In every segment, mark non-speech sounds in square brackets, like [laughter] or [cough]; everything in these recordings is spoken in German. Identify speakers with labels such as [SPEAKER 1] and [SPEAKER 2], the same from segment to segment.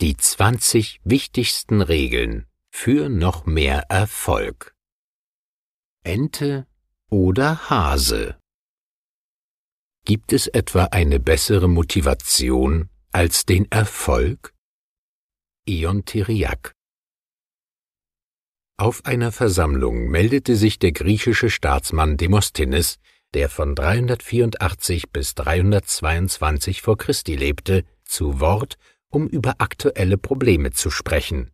[SPEAKER 1] Die 20 wichtigsten Regeln für noch mehr Erfolg. Ente oder Hase? Gibt es etwa eine bessere Motivation als den Erfolg? Ion Thiriak Auf einer Versammlung meldete sich der griechische Staatsmann Demosthenes, der von 384 bis 322 vor Christi lebte, zu Wort, um über aktuelle Probleme zu sprechen.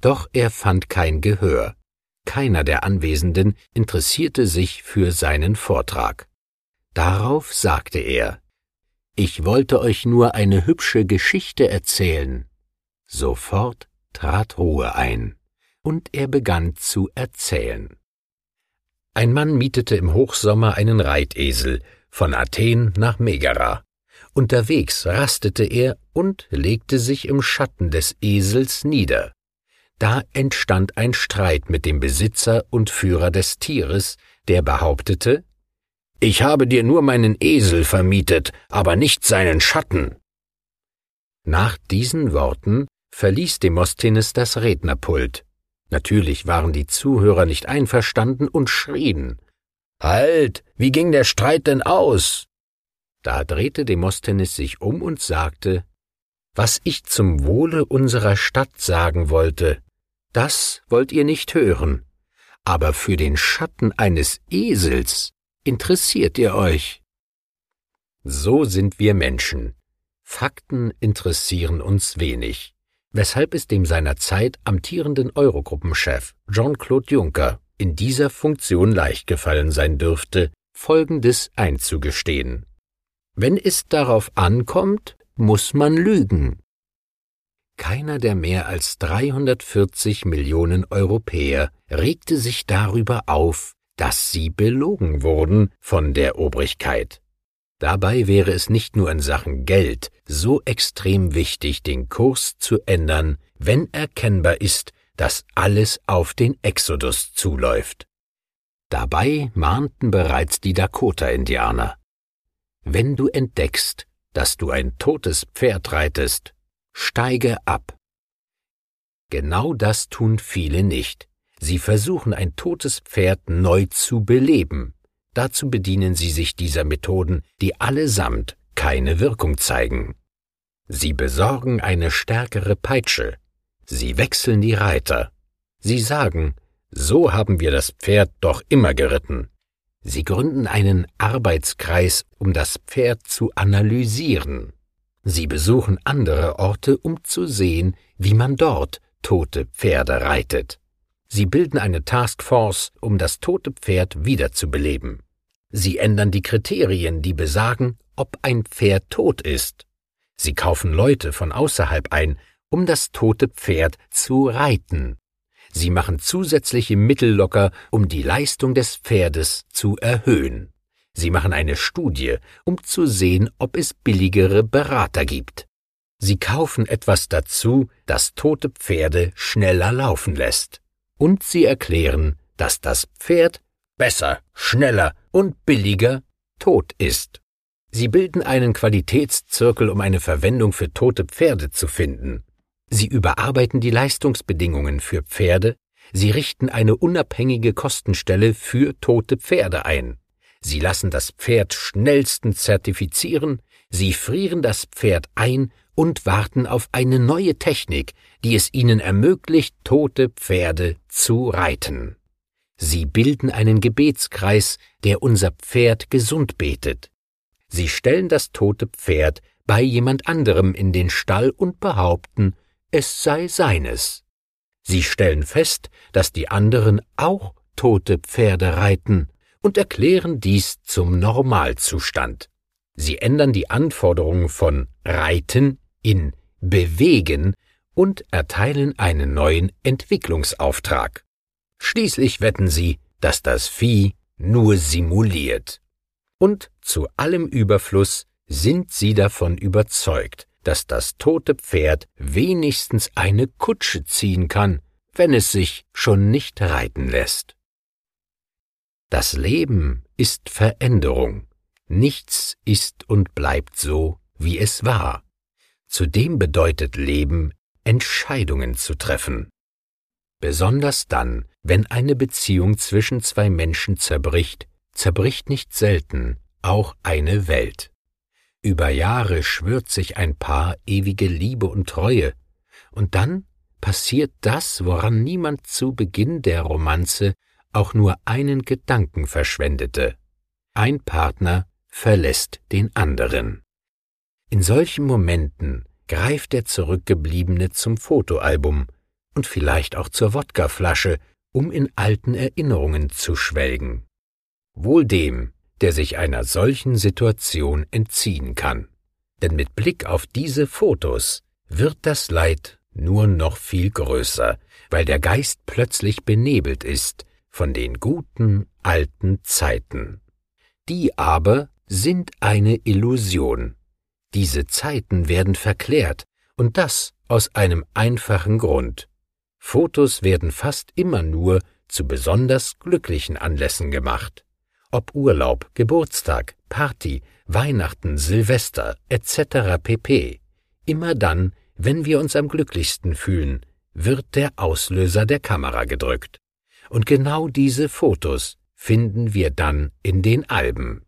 [SPEAKER 1] Doch er fand kein Gehör. Keiner der Anwesenden interessierte sich für seinen Vortrag. Darauf sagte er Ich wollte euch nur eine hübsche Geschichte erzählen. Sofort trat Ruhe ein, und er begann zu erzählen. Ein Mann mietete im Hochsommer einen Reitesel von Athen nach Megara. Unterwegs rastete er und legte sich im Schatten des Esels nieder. Da entstand ein Streit mit dem Besitzer und Führer des Tieres, der behauptete, ich habe dir nur meinen Esel vermietet, aber nicht seinen Schatten. Nach diesen Worten verließ Demosthenes das Rednerpult. Natürlich waren die Zuhörer nicht einverstanden und schrien. Halt, wie ging der Streit denn aus? Da drehte Demosthenes sich um und sagte, Was ich zum Wohle unserer Stadt sagen wollte, das wollt ihr nicht hören, aber für den Schatten eines Esels interessiert ihr euch? So sind wir Menschen. Fakten interessieren uns wenig, weshalb es dem seinerzeit amtierenden Eurogruppenchef Jean-Claude Juncker in dieser Funktion leicht gefallen sein dürfte, Folgendes einzugestehen. Wenn es darauf ankommt, muss man lügen. Keiner der mehr als 340 Millionen Europäer regte sich darüber auf, dass sie belogen wurden von der Obrigkeit. Dabei wäre es nicht nur in Sachen Geld so extrem wichtig, den Kurs zu ändern, wenn erkennbar ist, dass alles auf den Exodus zuläuft. Dabei mahnten bereits die Dakota-Indianer. Wenn du entdeckst, dass du ein totes Pferd reitest, steige ab. Genau das tun viele nicht. Sie versuchen ein totes Pferd neu zu beleben. Dazu bedienen sie sich dieser Methoden, die allesamt keine Wirkung zeigen. Sie besorgen eine stärkere Peitsche. Sie wechseln die Reiter. Sie sagen, so haben wir das Pferd doch immer geritten. Sie gründen einen Arbeitskreis, um das Pferd zu analysieren. Sie besuchen andere Orte, um zu sehen, wie man dort tote Pferde reitet. Sie bilden eine Taskforce, um das tote Pferd wiederzubeleben. Sie ändern die Kriterien, die besagen, ob ein Pferd tot ist. Sie kaufen Leute von außerhalb ein, um das tote Pferd zu reiten. Sie machen zusätzliche Mittel locker, um die Leistung des Pferdes zu erhöhen. Sie machen eine Studie, um zu sehen, ob es billigere Berater gibt. Sie kaufen etwas dazu, das tote Pferde schneller laufen lässt und sie erklären, dass das Pferd besser, schneller und billiger tot ist. Sie bilden einen Qualitätszirkel, um eine Verwendung für tote Pferde zu finden. Sie überarbeiten die Leistungsbedingungen für Pferde, sie richten eine unabhängige Kostenstelle für tote Pferde ein. Sie lassen das Pferd schnellstens zertifizieren, sie frieren das Pferd ein und warten auf eine neue Technik, die es ihnen ermöglicht, tote Pferde zu reiten. Sie bilden einen Gebetskreis, der unser Pferd gesund betet. Sie stellen das tote Pferd bei jemand anderem in den Stall und behaupten, es sei seines. Sie stellen fest, dass die anderen auch tote Pferde reiten und erklären dies zum Normalzustand. Sie ändern die Anforderungen von Reiten in bewegen und erteilen einen neuen Entwicklungsauftrag. Schließlich wetten sie, dass das Vieh nur simuliert. Und zu allem Überfluss sind sie davon überzeugt, dass das tote Pferd wenigstens eine Kutsche ziehen kann, wenn es sich schon nicht reiten lässt. Das Leben ist Veränderung. Nichts ist und bleibt so, wie es war. Zudem bedeutet Leben Entscheidungen zu treffen. Besonders dann, wenn eine Beziehung zwischen zwei Menschen zerbricht, zerbricht nicht selten auch eine Welt. Über Jahre schwört sich ein Paar ewige Liebe und Treue, und dann passiert das, woran niemand zu Beginn der Romanze auch nur einen Gedanken verschwendete. Ein Partner verlässt den anderen. In solchen Momenten greift der Zurückgebliebene zum Fotoalbum und vielleicht auch zur Wodkaflasche, um in alten Erinnerungen zu schwelgen. Wohl dem, der sich einer solchen Situation entziehen kann. Denn mit Blick auf diese Fotos wird das Leid nur noch viel größer, weil der Geist plötzlich benebelt ist von den guten alten Zeiten. Die aber sind eine Illusion. Diese Zeiten werden verklärt, und das aus einem einfachen Grund. Fotos werden fast immer nur zu besonders glücklichen Anlässen gemacht. Ob Urlaub, Geburtstag, Party, Weihnachten, Silvester etc. pp. Immer dann, wenn wir uns am glücklichsten fühlen, wird der Auslöser der Kamera gedrückt. Und genau diese Fotos finden wir dann in den Alben.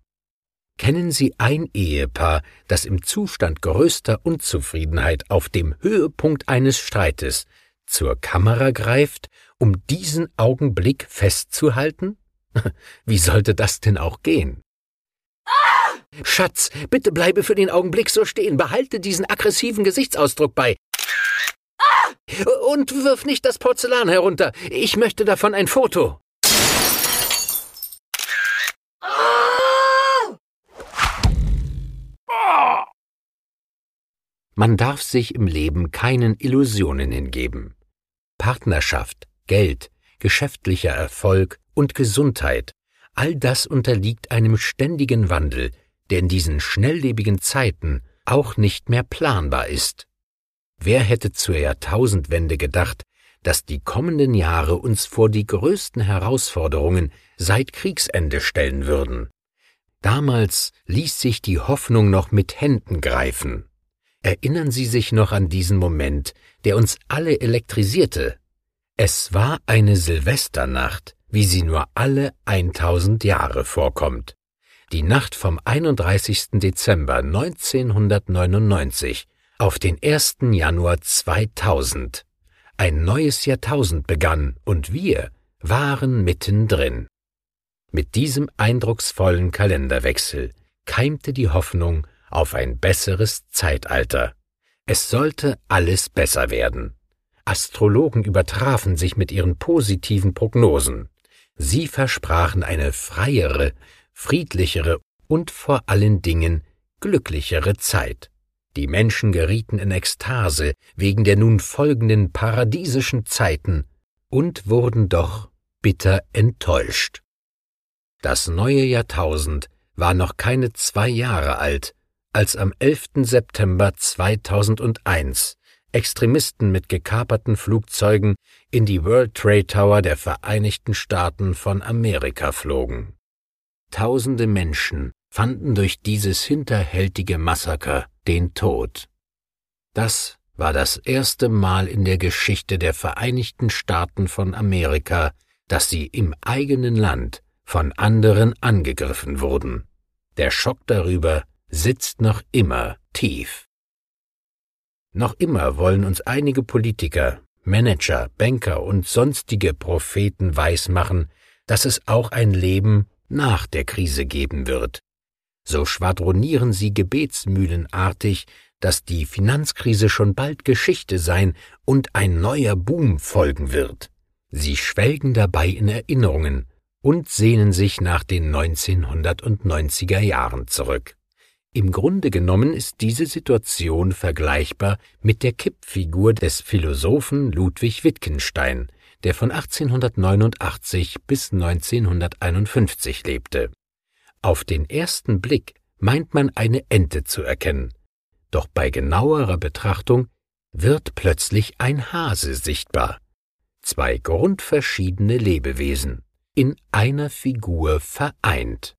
[SPEAKER 1] Kennen Sie ein Ehepaar, das im Zustand größter Unzufriedenheit auf dem Höhepunkt eines Streites zur Kamera greift, um diesen Augenblick festzuhalten? [laughs] Wie sollte das denn auch gehen? Schatz, bitte bleibe für den Augenblick so stehen, behalte diesen aggressiven Gesichtsausdruck bei. Und wirf nicht das Porzellan herunter. Ich möchte davon ein Foto. Man darf sich im Leben keinen Illusionen hingeben. Partnerschaft, Geld, geschäftlicher Erfolg und Gesundheit, all das unterliegt einem ständigen Wandel, der in diesen schnelllebigen Zeiten auch nicht mehr planbar ist. Wer hätte zur Jahrtausendwende gedacht, dass die kommenden Jahre uns vor die größten Herausforderungen seit Kriegsende stellen würden? Damals ließ sich die Hoffnung noch mit Händen greifen. Erinnern Sie sich noch an diesen Moment, der uns alle elektrisierte? Es war eine Silvesternacht, wie sie nur alle 1000 Jahre vorkommt. Die Nacht vom 31. Dezember 1999 auf den 1. Januar 2000. Ein neues Jahrtausend begann und wir waren mittendrin. Mit diesem eindrucksvollen Kalenderwechsel keimte die Hoffnung auf ein besseres Zeitalter. Es sollte alles besser werden. Astrologen übertrafen sich mit ihren positiven Prognosen. Sie versprachen eine freiere, friedlichere und vor allen Dingen glücklichere Zeit. Die Menschen gerieten in Ekstase wegen der nun folgenden paradiesischen Zeiten und wurden doch bitter enttäuscht. Das neue Jahrtausend war noch keine zwei Jahre alt, als am 11. September 2001 Extremisten mit gekaperten Flugzeugen in die World Trade Tower der Vereinigten Staaten von Amerika flogen. Tausende Menschen fanden durch dieses hinterhältige Massaker den Tod. Das war das erste Mal in der Geschichte der Vereinigten Staaten von Amerika, dass sie im eigenen Land von anderen angegriffen wurden. Der Schock darüber sitzt noch immer tief. Noch immer wollen uns einige Politiker, Manager, Banker und sonstige Propheten weismachen, dass es auch ein Leben nach der Krise geben wird, so schwadronieren sie gebetsmühlenartig, dass die Finanzkrise schon bald Geschichte sein und ein neuer Boom folgen wird. Sie schwelgen dabei in Erinnerungen und sehnen sich nach den 1990er Jahren zurück. Im Grunde genommen ist diese Situation vergleichbar mit der Kippfigur des Philosophen Ludwig Wittgenstein, der von 1889 bis 1951 lebte. Auf den ersten Blick meint man eine Ente zu erkennen, doch bei genauerer Betrachtung wird plötzlich ein Hase sichtbar. Zwei grundverschiedene Lebewesen, in einer Figur vereint.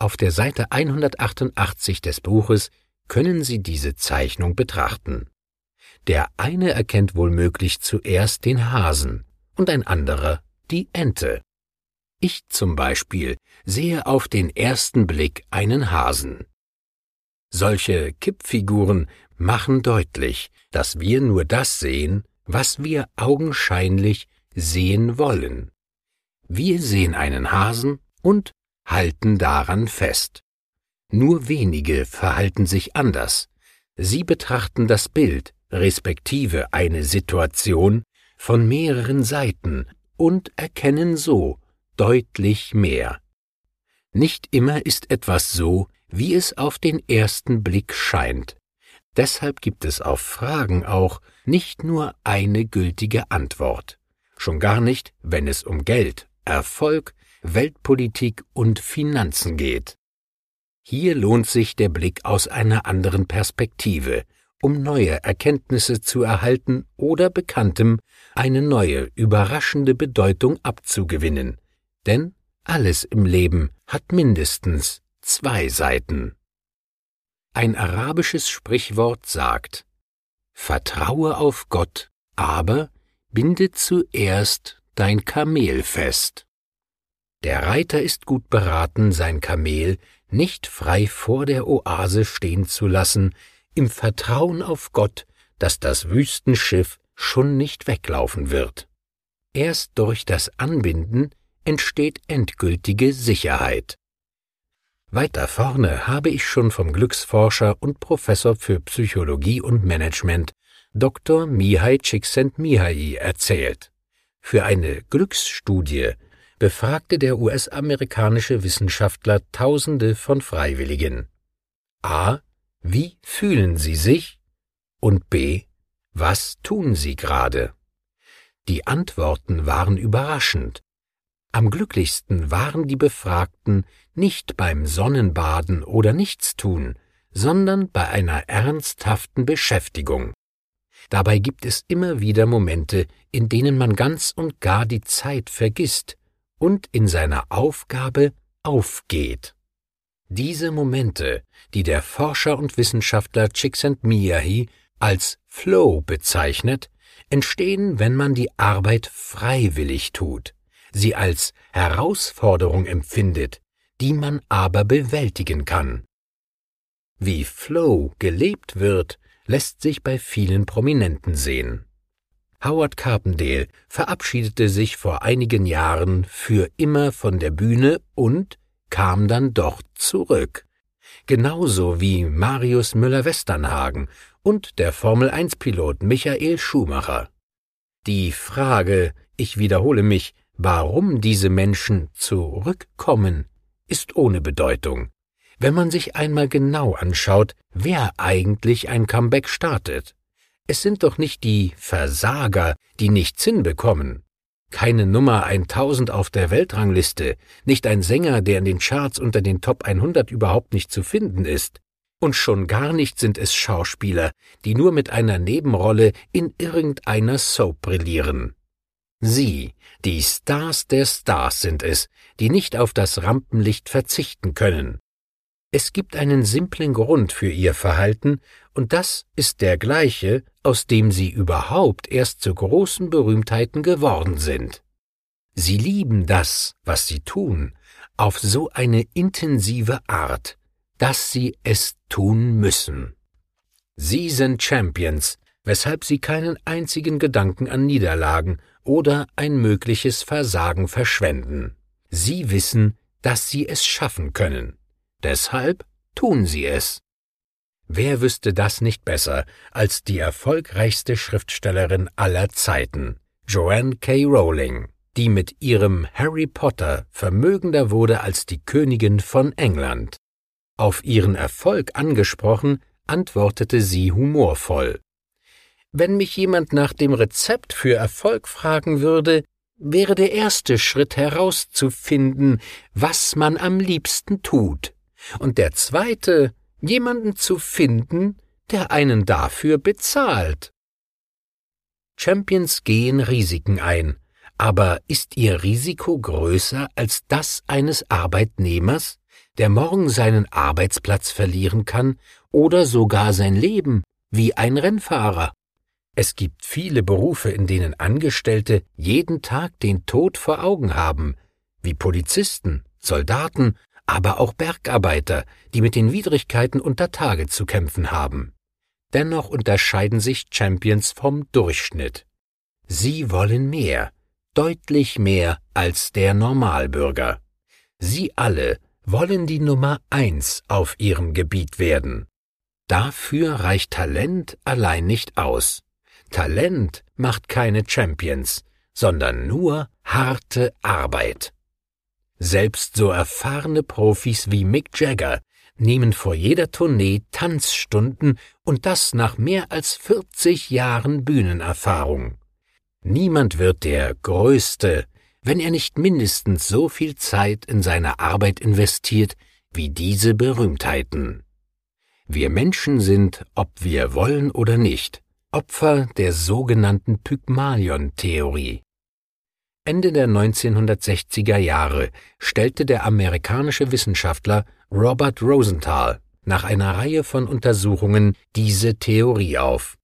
[SPEAKER 1] Auf der Seite 188 des Buches können Sie diese Zeichnung betrachten. Der eine erkennt wohlmöglich zuerst den Hasen und ein anderer die Ente. Ich zum Beispiel sehe auf den ersten Blick einen Hasen. Solche Kippfiguren machen deutlich, dass wir nur das sehen, was wir augenscheinlich sehen wollen. Wir sehen einen Hasen und halten daran fest. Nur wenige verhalten sich anders. Sie betrachten das Bild, respektive eine Situation, von mehreren Seiten und erkennen so deutlich mehr. Nicht immer ist etwas so, wie es auf den ersten Blick scheint. Deshalb gibt es auf Fragen auch nicht nur eine gültige Antwort, schon gar nicht, wenn es um Geld, Erfolg, Weltpolitik und Finanzen geht. Hier lohnt sich der Blick aus einer anderen Perspektive, um neue Erkenntnisse zu erhalten oder Bekanntem eine neue, überraschende Bedeutung abzugewinnen. Denn alles im Leben hat mindestens zwei Seiten. Ein arabisches Sprichwort sagt Vertraue auf Gott, aber binde zuerst dein Kamel fest. Der Reiter ist gut beraten, sein Kamel nicht frei vor der Oase stehen zu lassen, im Vertrauen auf Gott, dass das Wüstenschiff schon nicht weglaufen wird. Erst durch das Anbinden entsteht endgültige Sicherheit. Weiter vorne habe ich schon vom Glücksforscher und Professor für Psychologie und Management Dr. Mihai Csikszentmihalyi erzählt. Für eine Glücksstudie befragte der US-amerikanische Wissenschaftler Tausende von Freiwilligen. A. Wie fühlen Sie sich? Und B. Was tun Sie gerade? Die Antworten waren überraschend. Am glücklichsten waren die Befragten nicht beim Sonnenbaden oder Nichtstun, sondern bei einer ernsthaften Beschäftigung. Dabei gibt es immer wieder Momente, in denen man ganz und gar die Zeit vergisst und in seiner Aufgabe aufgeht. Diese Momente, die der Forscher und Wissenschaftler Csikszentmihalyi als Flow bezeichnet, entstehen, wenn man die Arbeit freiwillig tut, sie als Herausforderung empfindet, die man aber bewältigen kann. Wie Flow gelebt wird, lässt sich bei vielen Prominenten sehen. Howard Carpendale verabschiedete sich vor einigen Jahren für immer von der Bühne und kam dann doch zurück. Genauso wie Marius Müller-Westernhagen und der Formel-1-Pilot Michael Schumacher. Die Frage, ich wiederhole mich, warum diese Menschen zurückkommen, ist ohne Bedeutung. Wenn man sich einmal genau anschaut, wer eigentlich ein Comeback startet. Es sind doch nicht die Versager, die nichts hinbekommen. Keine Nummer 1000 auf der Weltrangliste, nicht ein Sänger, der in den Charts unter den Top 100 überhaupt nicht zu finden ist. Und schon gar nicht sind es Schauspieler, die nur mit einer Nebenrolle in irgendeiner Soap brillieren. Sie, die Stars der Stars sind es, die nicht auf das Rampenlicht verzichten können. Es gibt einen simplen Grund für ihr Verhalten, und das ist der gleiche, aus dem sie überhaupt erst zu großen Berühmtheiten geworden sind. Sie lieben das, was sie tun, auf so eine intensive Art, dass sie es tun müssen. Sie sind Champions, weshalb sie keinen einzigen Gedanken an Niederlagen oder ein mögliches Versagen verschwenden. Sie wissen, dass sie es schaffen können. Deshalb tun sie es. Wer wüsste das nicht besser als die erfolgreichste Schriftstellerin aller Zeiten, Joanne K. Rowling, die mit ihrem Harry Potter vermögender wurde als die Königin von England. Auf ihren Erfolg angesprochen, antwortete sie humorvoll. Wenn mich jemand nach dem Rezept für Erfolg fragen würde, wäre der erste Schritt herauszufinden, was man am liebsten tut und der zweite, jemanden zu finden, der einen dafür bezahlt. Champions gehen Risiken ein, aber ist ihr Risiko größer als das eines Arbeitnehmers, der morgen seinen Arbeitsplatz verlieren kann oder sogar sein Leben, wie ein Rennfahrer? Es gibt viele Berufe, in denen Angestellte jeden Tag den Tod vor Augen haben, wie Polizisten, Soldaten, aber auch Bergarbeiter, die mit den Widrigkeiten unter Tage zu kämpfen haben. Dennoch unterscheiden sich Champions vom Durchschnitt. Sie wollen mehr, deutlich mehr als der Normalbürger. Sie alle wollen die Nummer eins auf ihrem Gebiet werden. Dafür reicht Talent allein nicht aus. Talent macht keine Champions, sondern nur harte Arbeit. Selbst so erfahrene Profis wie Mick Jagger nehmen vor jeder Tournee Tanzstunden und das nach mehr als 40 Jahren Bühnenerfahrung. Niemand wird der Größte, wenn er nicht mindestens so viel Zeit in seine Arbeit investiert wie diese Berühmtheiten. Wir Menschen sind, ob wir wollen oder nicht, Opfer der sogenannten Pygmalion-Theorie. Ende der 1960er Jahre stellte der amerikanische Wissenschaftler Robert Rosenthal nach einer Reihe von Untersuchungen diese Theorie auf.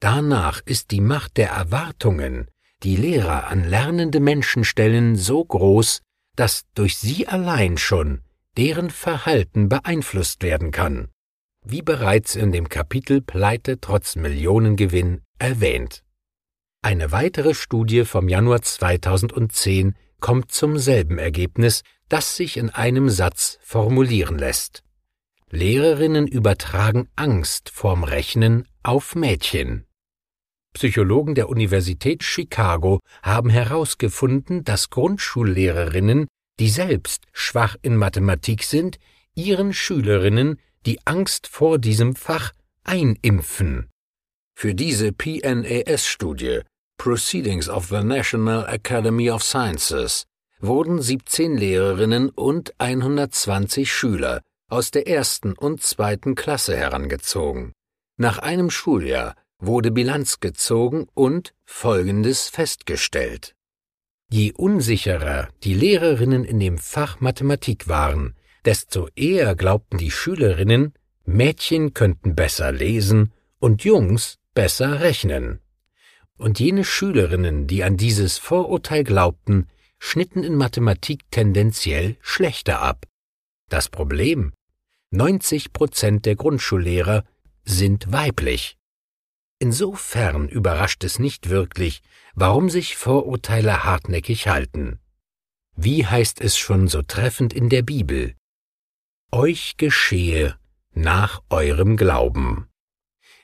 [SPEAKER 1] Danach ist die Macht der Erwartungen, die Lehrer an lernende Menschen stellen, so groß, dass durch sie allein schon deren Verhalten beeinflusst werden kann wie bereits in dem Kapitel Pleite trotz Millionengewinn erwähnt. Eine weitere Studie vom Januar 2010 kommt zum selben Ergebnis, das sich in einem Satz formulieren lässt. Lehrerinnen übertragen Angst vorm Rechnen auf Mädchen. Psychologen der Universität Chicago haben herausgefunden, dass Grundschullehrerinnen, die selbst schwach in Mathematik sind, ihren Schülerinnen die Angst vor diesem Fach einimpfen. Für diese PNAS-Studie Proceedings of the National Academy of Sciences wurden 17 Lehrerinnen und 120 Schüler aus der ersten und zweiten Klasse herangezogen. Nach einem Schuljahr wurde Bilanz gezogen und Folgendes festgestellt. Je unsicherer die Lehrerinnen in dem Fach Mathematik waren, desto eher glaubten die Schülerinnen, Mädchen könnten besser lesen und Jungs besser rechnen. Und jene Schülerinnen, die an dieses Vorurteil glaubten, schnitten in Mathematik tendenziell schlechter ab. Das Problem 90 Prozent der Grundschullehrer sind weiblich. Insofern überrascht es nicht wirklich, warum sich Vorurteile hartnäckig halten. Wie heißt es schon so treffend in der Bibel? euch geschehe nach eurem Glauben.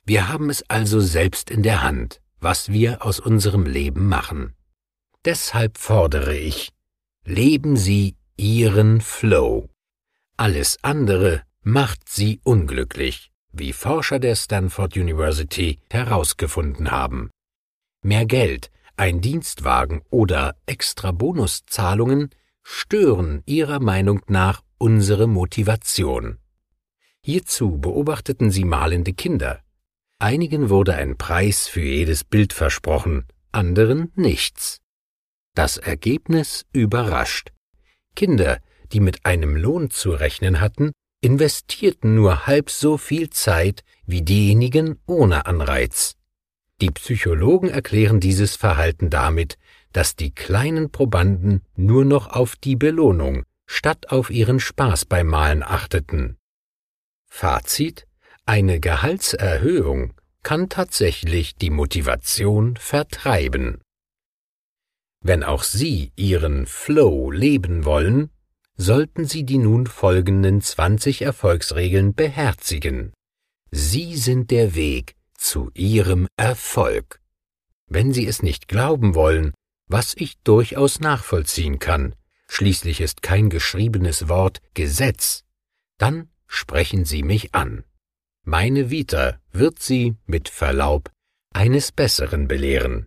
[SPEAKER 1] Wir haben es also selbst in der Hand, was wir aus unserem Leben machen. Deshalb fordere ich, leben Sie Ihren Flow. Alles andere macht Sie unglücklich, wie Forscher der Stanford University herausgefunden haben. Mehr Geld, ein Dienstwagen oder extra Bonuszahlungen stören Ihrer Meinung nach unsere Motivation. Hierzu beobachteten sie malende Kinder. Einigen wurde ein Preis für jedes Bild versprochen, anderen nichts. Das Ergebnis überrascht. Kinder, die mit einem Lohn zu rechnen hatten, investierten nur halb so viel Zeit wie diejenigen ohne Anreiz. Die Psychologen erklären dieses Verhalten damit, dass die kleinen Probanden nur noch auf die Belohnung, statt auf ihren Spaß beim Malen achteten. Fazit Eine Gehaltserhöhung kann tatsächlich die Motivation vertreiben. Wenn auch Sie Ihren Flow leben wollen, sollten Sie die nun folgenden 20 Erfolgsregeln beherzigen. Sie sind der Weg zu Ihrem Erfolg. Wenn Sie es nicht glauben wollen, was ich durchaus nachvollziehen kann, schließlich ist kein geschriebenes Wort Gesetz, dann sprechen Sie mich an. Meine Vita wird Sie, mit Verlaub, eines Besseren belehren.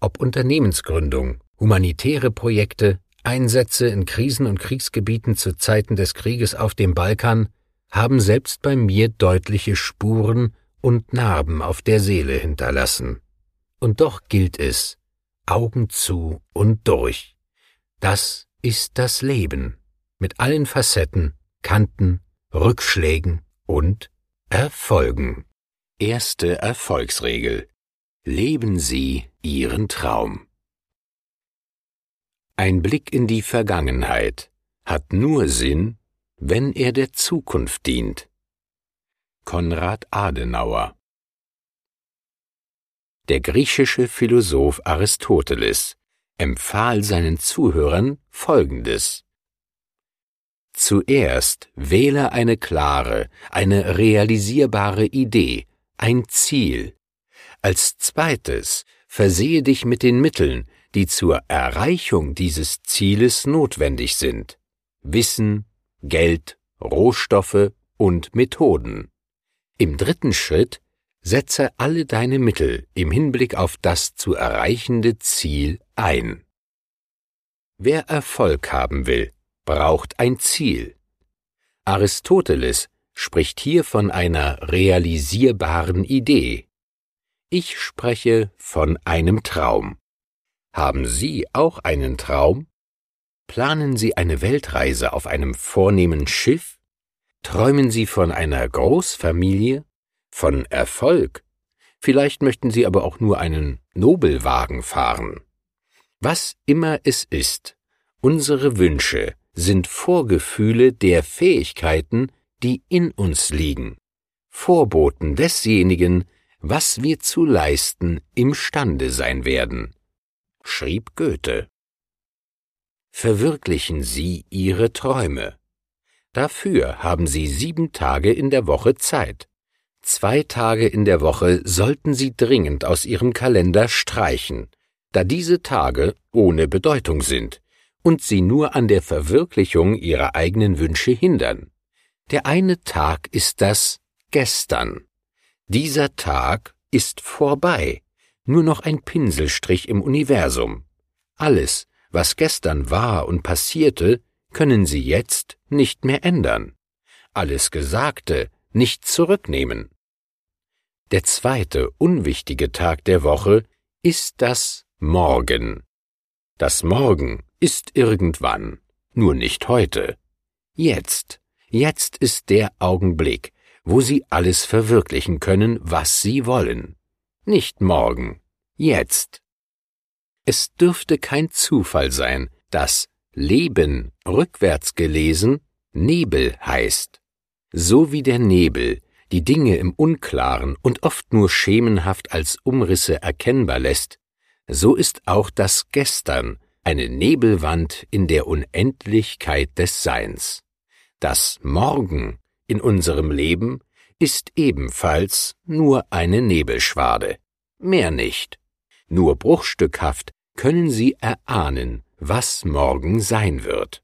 [SPEAKER 1] Ob Unternehmensgründung, humanitäre Projekte, Einsätze in Krisen- und Kriegsgebieten zu Zeiten des Krieges auf dem Balkan haben selbst bei mir deutliche Spuren und Narben auf der Seele hinterlassen. Und doch gilt es, Augen zu und durch. Das ist das Leben mit allen Facetten, Kanten, Rückschlägen und Erfolgen. Erste Erfolgsregel. Leben Sie Ihren Traum. Ein Blick in die Vergangenheit hat nur Sinn, wenn er der Zukunft dient. Konrad Adenauer Der griechische Philosoph Aristoteles empfahl seinen Zuhörern Folgendes Zuerst wähle eine klare, eine realisierbare Idee, ein Ziel. Als zweites versehe dich mit den Mitteln, die zur Erreichung dieses Zieles notwendig sind. Wissen, Geld, Rohstoffe und Methoden. Im dritten Schritt setze alle deine Mittel im Hinblick auf das zu erreichende Ziel ein. Wer Erfolg haben will, braucht ein Ziel. Aristoteles spricht hier von einer realisierbaren Idee. Ich spreche von einem Traum. Haben Sie auch einen Traum? Planen Sie eine Weltreise auf einem vornehmen Schiff? Träumen Sie von einer Großfamilie? Von Erfolg? Vielleicht möchten Sie aber auch nur einen Nobelwagen fahren. Was immer es ist, unsere Wünsche sind Vorgefühle der Fähigkeiten, die in uns liegen, Vorboten desjenigen, was wir zu leisten imstande sein werden, schrieb Goethe. Verwirklichen Sie Ihre Träume. Dafür haben Sie sieben Tage in der Woche Zeit. Zwei Tage in der Woche sollten Sie dringend aus Ihrem Kalender streichen, da diese Tage ohne Bedeutung sind und Sie nur an der Verwirklichung Ihrer eigenen Wünsche hindern. Der eine Tag ist das Gestern. Dieser Tag ist vorbei, nur noch ein Pinselstrich im Universum. Alles, was gestern war und passierte, können Sie jetzt nicht mehr ändern. Alles Gesagte nicht zurücknehmen. Der zweite unwichtige Tag der Woche ist das Morgen. Das Morgen ist irgendwann, nur nicht heute. Jetzt, jetzt ist der Augenblick, wo Sie alles verwirklichen können, was Sie wollen. Nicht morgen, jetzt. Es dürfte kein Zufall sein, dass Leben rückwärts gelesen Nebel heißt. So wie der Nebel die Dinge im Unklaren und oft nur schemenhaft als Umrisse erkennbar lässt, so ist auch das Gestern eine Nebelwand in der Unendlichkeit des Seins. Das Morgen in unserem Leben ist ebenfalls nur eine Nebelschwade, mehr nicht. Nur bruchstückhaft können Sie erahnen, was morgen sein wird.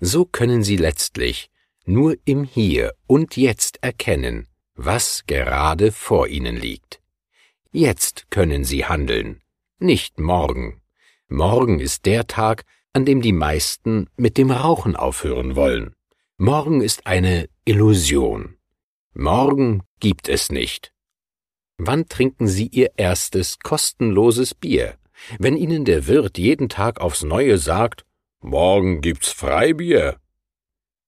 [SPEAKER 1] So können Sie letztlich nur im Hier und Jetzt erkennen, was gerade vor Ihnen liegt. Jetzt können Sie handeln, nicht morgen. Morgen ist der Tag, an dem die meisten mit dem Rauchen aufhören wollen. Morgen ist eine Illusion. Morgen gibt es nicht. Wann trinken Sie Ihr erstes kostenloses Bier? Wenn Ihnen der Wirt jeden Tag aufs Neue sagt, morgen gibt's Freibier.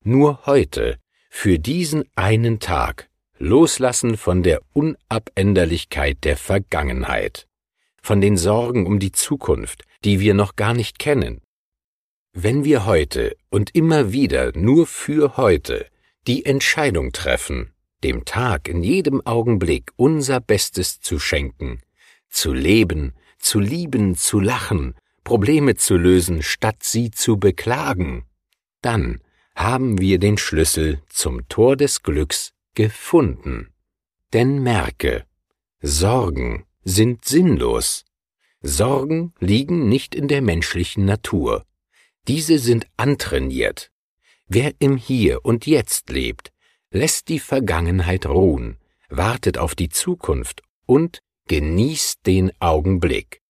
[SPEAKER 1] Nur heute, für diesen einen Tag, loslassen von der Unabänderlichkeit der Vergangenheit, von den Sorgen um die Zukunft, die wir noch gar nicht kennen. Wenn wir heute und immer wieder nur für heute die Entscheidung treffen, dem Tag in jedem Augenblick unser Bestes zu schenken, zu leben, zu lieben, zu lachen, Probleme zu lösen, statt sie zu beklagen, dann haben wir den Schlüssel zum Tor des Glücks gefunden. Denn merke, Sorgen sind sinnlos. Sorgen liegen nicht in der menschlichen Natur. Diese sind antrainiert. Wer im Hier und Jetzt lebt, lässt die Vergangenheit ruhen, wartet auf die Zukunft und genießt den Augenblick.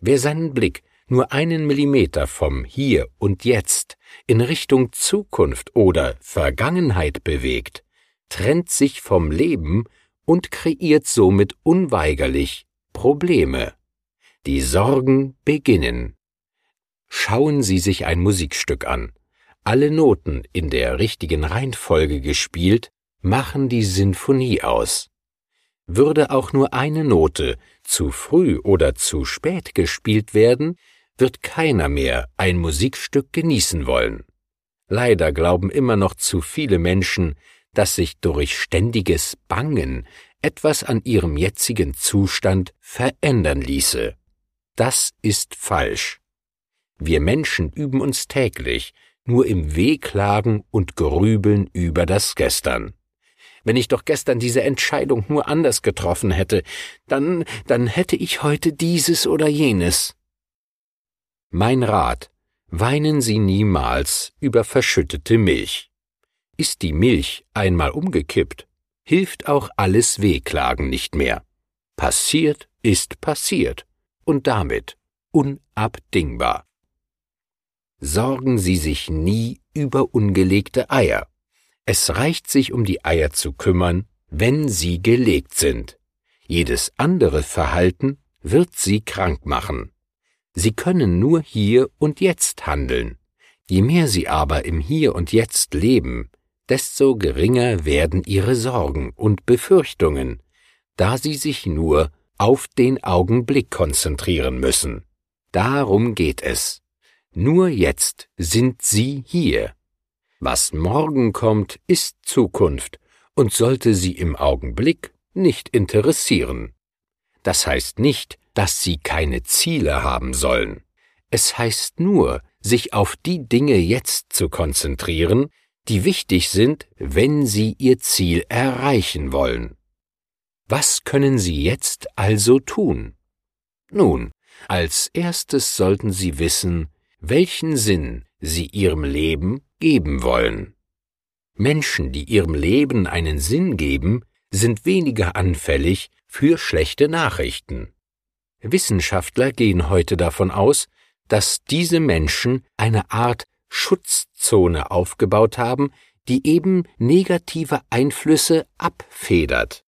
[SPEAKER 1] Wer seinen Blick nur einen Millimeter vom Hier und Jetzt in Richtung Zukunft oder Vergangenheit bewegt, trennt sich vom Leben und kreiert somit unweigerlich Probleme. Die Sorgen beginnen. Schauen Sie sich ein Musikstück an alle Noten in der richtigen Reihenfolge gespielt, machen die Sinfonie aus. Würde auch nur eine Note zu früh oder zu spät gespielt werden, wird keiner mehr ein Musikstück genießen wollen. Leider glauben immer noch zu viele Menschen, dass sich durch ständiges Bangen etwas an ihrem jetzigen Zustand verändern ließe. Das ist falsch. Wir Menschen üben uns täglich nur im Wehklagen und Grübeln über das Gestern. Wenn ich doch gestern diese Entscheidung nur anders getroffen hätte, dann, dann hätte ich heute dieses oder jenes. Mein Rat, weinen Sie niemals über verschüttete Milch. Ist die Milch einmal umgekippt, hilft auch alles Wehklagen nicht mehr. Passiert ist passiert und damit unabdingbar. Sorgen Sie sich nie über ungelegte Eier. Es reicht sich um die Eier zu kümmern, wenn sie gelegt sind. Jedes andere Verhalten wird sie krank machen. Sie können nur hier und jetzt handeln. Je mehr Sie aber im Hier und Jetzt leben, desto geringer werden Ihre Sorgen und Befürchtungen, da Sie sich nur auf den Augenblick konzentrieren müssen. Darum geht es. Nur jetzt sind Sie hier. Was morgen kommt, ist Zukunft und sollte Sie im Augenblick nicht interessieren. Das heißt nicht, dass Sie keine Ziele haben sollen. Es heißt nur, sich auf die Dinge jetzt zu konzentrieren, die wichtig sind, wenn Sie Ihr Ziel erreichen wollen. Was können Sie jetzt also tun? Nun, als erstes sollten Sie wissen, welchen Sinn Sie Ihrem Leben geben wollen. Menschen, die ihrem Leben einen Sinn geben, sind weniger anfällig für schlechte Nachrichten. Wissenschaftler gehen heute davon aus, dass diese Menschen eine Art Schutzzone aufgebaut haben, die eben negative Einflüsse abfedert.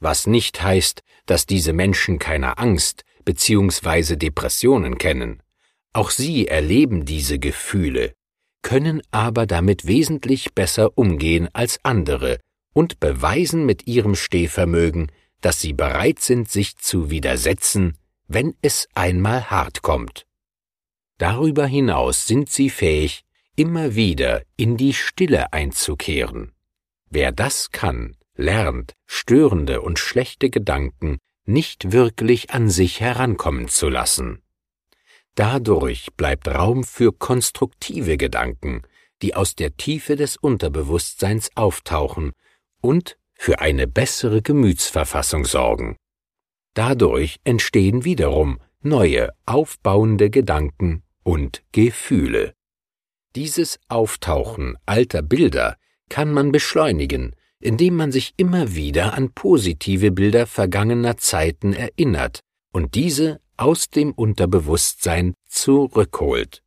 [SPEAKER 1] Was nicht heißt, dass diese Menschen keine Angst bzw. Depressionen kennen. Auch sie erleben diese Gefühle, können aber damit wesentlich besser umgehen als andere und beweisen mit ihrem Stehvermögen, dass sie bereit sind, sich zu widersetzen, wenn es einmal hart kommt. Darüber hinaus sind sie fähig, immer wieder in die Stille einzukehren. Wer das kann, lernt, störende und schlechte Gedanken nicht wirklich an sich herankommen zu lassen. Dadurch bleibt Raum für konstruktive Gedanken, die aus der Tiefe des Unterbewusstseins auftauchen und für eine bessere Gemütsverfassung sorgen. Dadurch entstehen wiederum neue, aufbauende Gedanken und Gefühle. Dieses Auftauchen alter Bilder kann man beschleunigen, indem man sich immer wieder an positive Bilder vergangener Zeiten erinnert und diese aus dem Unterbewusstsein zurückholt.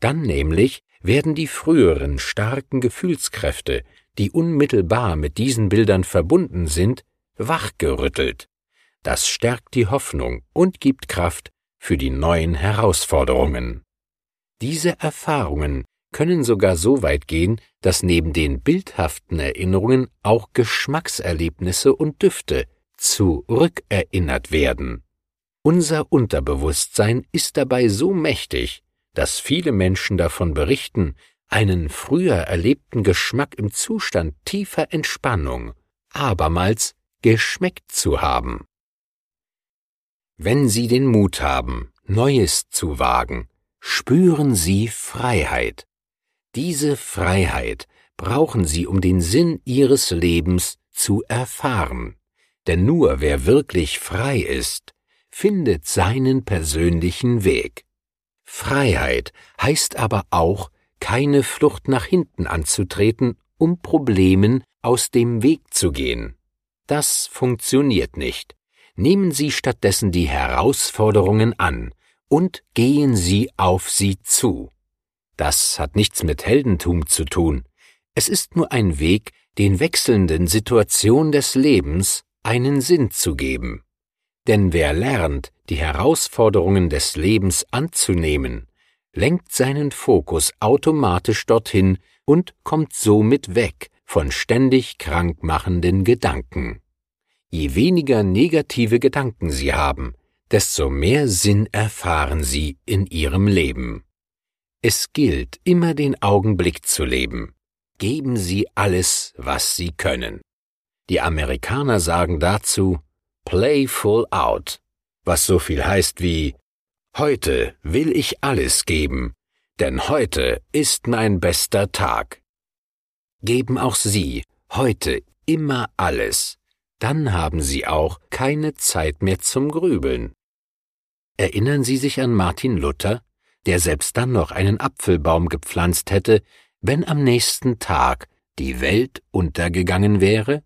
[SPEAKER 1] Dann nämlich werden die früheren starken Gefühlskräfte, die unmittelbar mit diesen Bildern verbunden sind, wachgerüttelt. Das stärkt die Hoffnung und gibt Kraft für die neuen Herausforderungen. Diese Erfahrungen können sogar so weit gehen, dass neben den bildhaften Erinnerungen auch Geschmackserlebnisse und Düfte zurückerinnert werden. Unser Unterbewusstsein ist dabei so mächtig, dass viele Menschen davon berichten, einen früher erlebten Geschmack im Zustand tiefer Entspannung abermals geschmeckt zu haben. Wenn Sie den Mut haben, Neues zu wagen, spüren Sie Freiheit. Diese Freiheit brauchen Sie, um den Sinn Ihres Lebens zu erfahren. Denn nur wer wirklich frei ist, findet seinen persönlichen Weg. Freiheit heißt aber auch, keine Flucht nach hinten anzutreten, um Problemen aus dem Weg zu gehen. Das funktioniert nicht. Nehmen Sie stattdessen die Herausforderungen an und gehen Sie auf sie zu. Das hat nichts mit Heldentum zu tun. Es ist nur ein Weg, den wechselnden Situationen des Lebens einen Sinn zu geben. Denn wer lernt, die Herausforderungen des Lebens anzunehmen, lenkt seinen Fokus automatisch dorthin und kommt somit weg von ständig krankmachenden Gedanken. Je weniger negative Gedanken Sie haben, desto mehr Sinn erfahren Sie in Ihrem Leben. Es gilt, immer den Augenblick zu leben. Geben Sie alles, was Sie können. Die Amerikaner sagen dazu Play full out, was so viel heißt wie Heute will ich alles geben, denn heute ist mein bester Tag. Geben auch Sie heute immer alles, dann haben Sie auch keine Zeit mehr zum Grübeln. Erinnern Sie sich an Martin Luther, der selbst dann noch einen Apfelbaum gepflanzt hätte, wenn am nächsten Tag die Welt untergegangen wäre?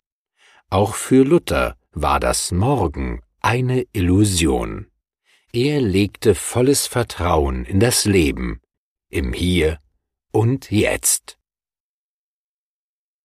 [SPEAKER 1] Auch für Luther war das Morgen eine Illusion. Er legte volles Vertrauen in das Leben, im Hier und Jetzt.